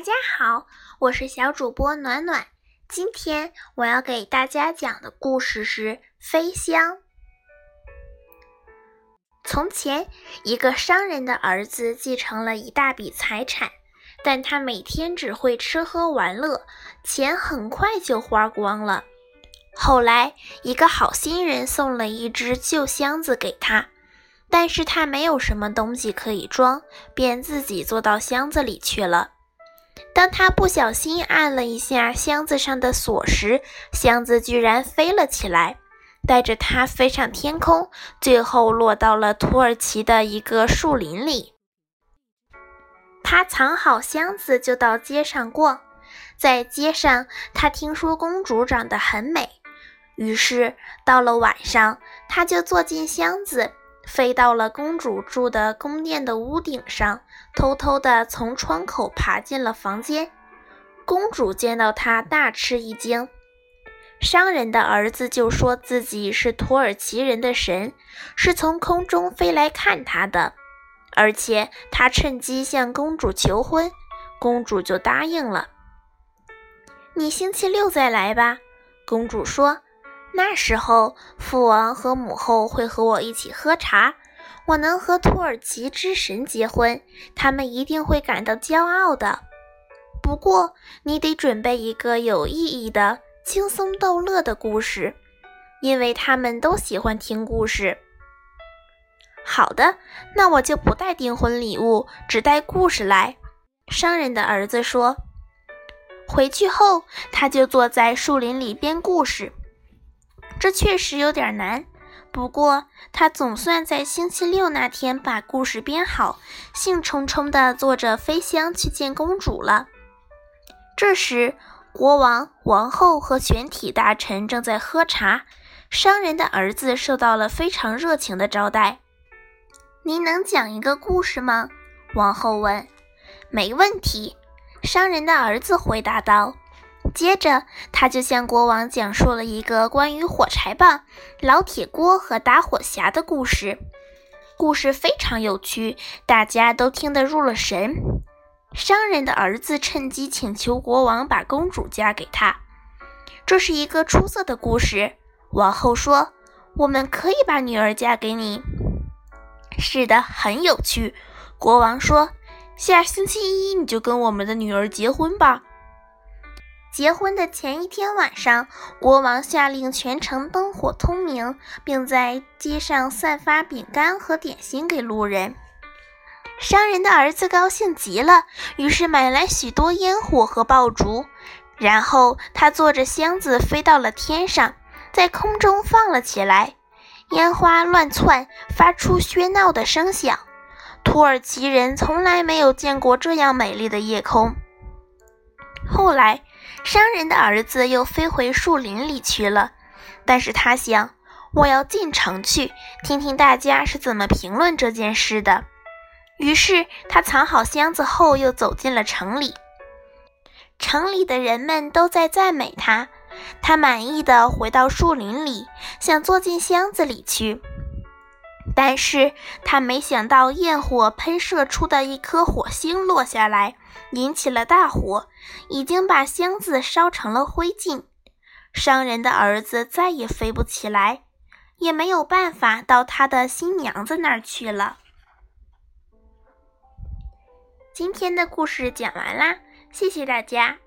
大家好，我是小主播暖暖。今天我要给大家讲的故事是《飞箱》。从前，一个商人的儿子继承了一大笔财产，但他每天只会吃喝玩乐，钱很快就花光了。后来，一个好心人送了一只旧箱子给他。但是他没有什么东西可以装，便自己坐到箱子里去了。当他不小心按了一下箱子上的锁时，箱子居然飞了起来，带着他飞上天空，最后落到了土耳其的一个树林里。他藏好箱子，就到街上逛。在街上，他听说公主长得很美，于是到了晚上，他就坐进箱子。飞到了公主住的宫殿的屋顶上，偷偷地从窗口爬进了房间。公主见到他，大吃一惊。商人的儿子就说自己是土耳其人的神，是从空中飞来看他的，而且他趁机向公主求婚，公主就答应了。你星期六再来吧，公主说。那时候，父王和母后会和我一起喝茶。我能和土耳其之神结婚，他们一定会感到骄傲的。不过，你得准备一个有意义的、轻松逗乐的故事，因为他们都喜欢听故事。好的，那我就不带订婚礼物，只带故事来。商人的儿子说。回去后，他就坐在树林里编故事。这确实有点难，不过他总算在星期六那天把故事编好，兴冲冲地坐着飞箱去见公主了。这时，国王、王后和全体大臣正在喝茶，商人的儿子受到了非常热情的招待。您能讲一个故事吗？王后问。没问题，商人的儿子回答道。接着，他就向国王讲述了一个关于火柴棒、老铁锅和打火匣的故事。故事非常有趣，大家都听得入了神。商人的儿子趁机请求国王把公主嫁给他。这是一个出色的故事。王后说：“我们可以把女儿嫁给你。”是的，很有趣。国王说：“下星期一你就跟我们的女儿结婚吧。”结婚的前一天晚上，国王下令全城灯火通明，并在街上散发饼干和点心给路人。商人的儿子高兴极了，于是买来许多烟火和爆竹，然后他坐着箱子飞到了天上，在空中放了起来。烟花乱窜，发出喧闹的声响。土耳其人从来没有见过这样美丽的夜空。后来。商人的儿子又飞回树林里去了，但是他想，我要进城去听听大家是怎么评论这件事的。于是他藏好箱子后，又走进了城里。城里的人们都在赞美他，他满意的回到树林里，想坐进箱子里去。但是他没想到，焰火喷射出的一颗火星落下来，引起了大火，已经把箱子烧成了灰烬。商人的儿子再也飞不起来，也没有办法到他的新娘子那儿去了。今天的故事讲完啦，谢谢大家。